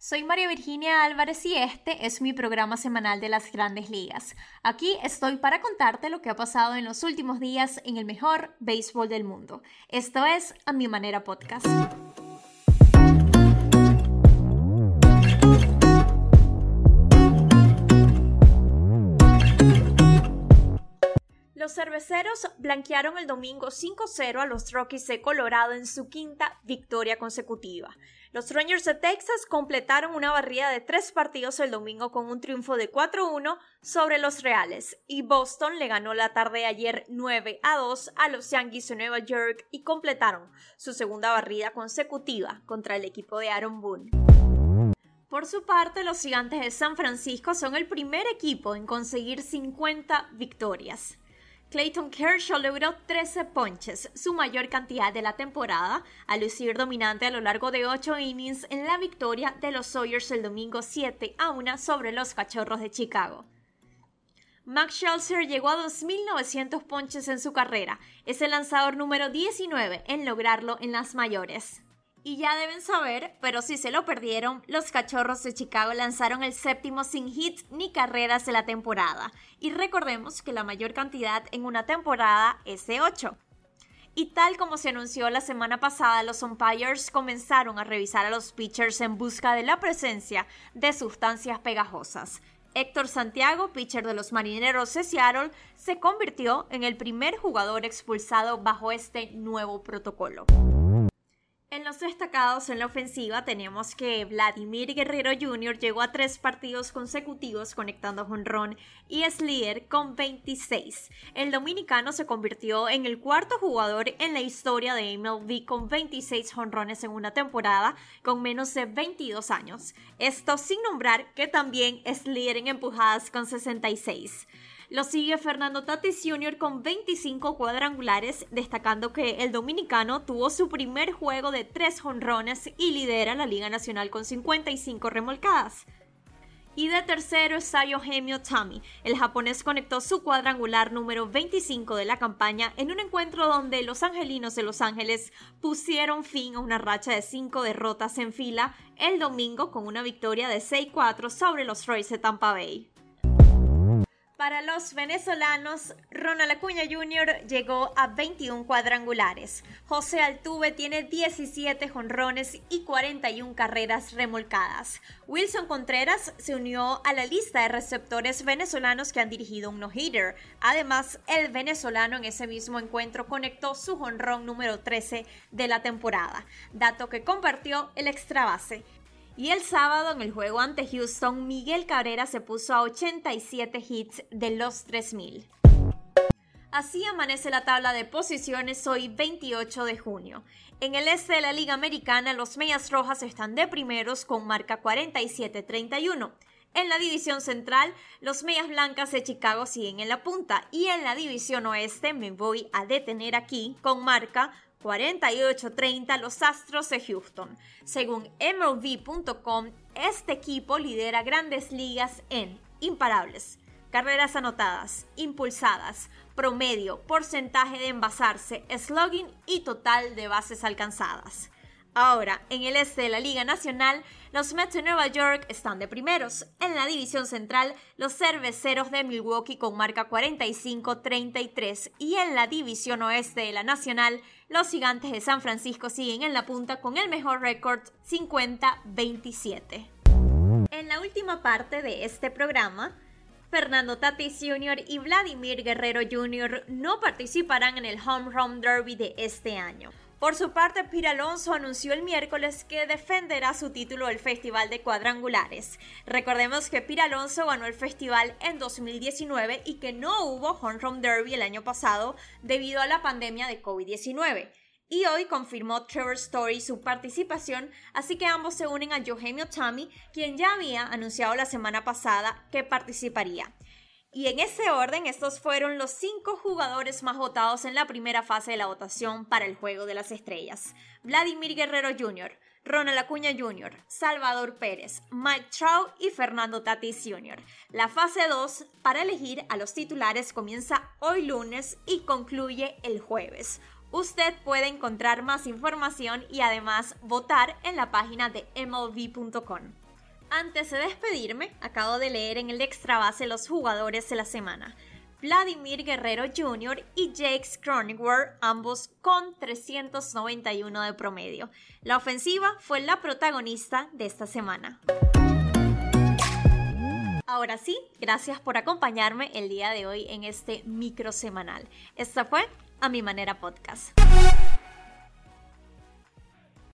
Soy María Virginia Álvarez y este es mi programa semanal de las grandes ligas. Aquí estoy para contarte lo que ha pasado en los últimos días en el mejor béisbol del mundo. Esto es A Mi Manera Podcast. Los cerveceros blanquearon el domingo 5-0 a los Rockies de Colorado en su quinta victoria consecutiva. Los Rangers de Texas completaron una barrida de tres partidos el domingo con un triunfo de 4-1 sobre los Reales y Boston le ganó la tarde de ayer 9-2 a los Yankees de Nueva York y completaron su segunda barrida consecutiva contra el equipo de Aaron Boone. Por su parte, los Gigantes de San Francisco son el primer equipo en conseguir 50 victorias. Clayton Kershaw logró 13 ponches, su mayor cantidad de la temporada, al lucir dominante a lo largo de 8 innings en la victoria de los Sawyers el domingo 7 a 1 sobre los Cachorros de Chicago. Max Scherzer llegó a 2.900 ponches en su carrera, es el lanzador número 19 en lograrlo en las mayores. Y ya deben saber, pero si se lo perdieron, los Cachorros de Chicago lanzaron el séptimo sin hits ni carreras de la temporada. Y recordemos que la mayor cantidad en una temporada es de 8. Y tal como se anunció la semana pasada, los umpires comenzaron a revisar a los pitchers en busca de la presencia de sustancias pegajosas. Héctor Santiago, pitcher de los Marineros de Seattle, se convirtió en el primer jugador expulsado bajo este nuevo protocolo. Destacados en la ofensiva tenemos que Vladimir Guerrero Jr. llegó a tres partidos consecutivos conectando jonrón y es líder con 26. El dominicano se convirtió en el cuarto jugador en la historia de MLB con 26 jonrones en una temporada con menos de 22 años. Esto sin nombrar que también es líder en empujadas con 66. Lo sigue Fernando Tatis Jr. con 25 cuadrangulares, destacando que el dominicano tuvo su primer juego de tres jonrones y lidera la Liga Nacional con 55 remolcadas. Y de tercero está Yohemio Tami. El japonés conectó su cuadrangular número 25 de la campaña en un encuentro donde los angelinos de Los Ángeles pusieron fin a una racha de cinco derrotas en fila el domingo con una victoria de 6-4 sobre los Rays de Tampa Bay. Para los venezolanos, Ronald Acuña Jr. llegó a 21 cuadrangulares. José Altuve tiene 17 jonrones y 41 carreras remolcadas. Wilson Contreras se unió a la lista de receptores venezolanos que han dirigido un no-hitter. Además, el venezolano en ese mismo encuentro conectó su jonrón número 13 de la temporada, dato que compartió el extra base. Y el sábado en el juego ante Houston, Miguel Cabrera se puso a 87 hits de los 3000. Así amanece la tabla de posiciones hoy 28 de junio. En el este de la Liga Americana, los Medias Rojas están de primeros con marca 47-31. En la división central, los Medias Blancas de Chicago siguen en la punta y en la división oeste me voy a detener aquí con marca 48-30 los Astros de Houston. Según MLB.com, este equipo lidera grandes ligas en imparables, carreras anotadas, impulsadas, promedio, porcentaje de envasarse, slugging y total de bases alcanzadas. Ahora, en el este de la Liga Nacional, los Mets de Nueva York están de primeros. En la división central, los cerveceros de Milwaukee con marca 45-33. Y en la división oeste de la Nacional, los gigantes de San Francisco siguen en la punta con el mejor récord 50-27. En la última parte de este programa, Fernando Tatis Jr. y Vladimir Guerrero Jr. no participarán en el Home Run Derby de este año. Por su parte, Pete Alonso anunció el miércoles que defenderá su título del Festival de Cuadrangulares. Recordemos que Pete Alonso ganó el festival en 2019 y que no hubo Home Run Derby el año pasado debido a la pandemia de COVID-19. Y hoy confirmó Trevor Story su participación, así que ambos se unen a Eugenio Tommy, quien ya había anunciado la semana pasada que participaría. Y en ese orden, estos fueron los cinco jugadores más votados en la primera fase de la votación para el Juego de las Estrellas. Vladimir Guerrero Jr., Ronald Acuña Jr., Salvador Pérez, Mike Trout y Fernando Tatis Jr. La fase 2 para elegir a los titulares comienza hoy lunes y concluye el jueves. Usted puede encontrar más información y además votar en la página de MLB.com. Antes de despedirme, acabo de leer en el extra base los jugadores de la semana. Vladimir Guerrero Jr. y Jake Cronenworth, ambos con 391 de promedio. La ofensiva fue la protagonista de esta semana. Ahora sí, gracias por acompañarme el día de hoy en este micro semanal. Esta fue A Mi Manera Podcast.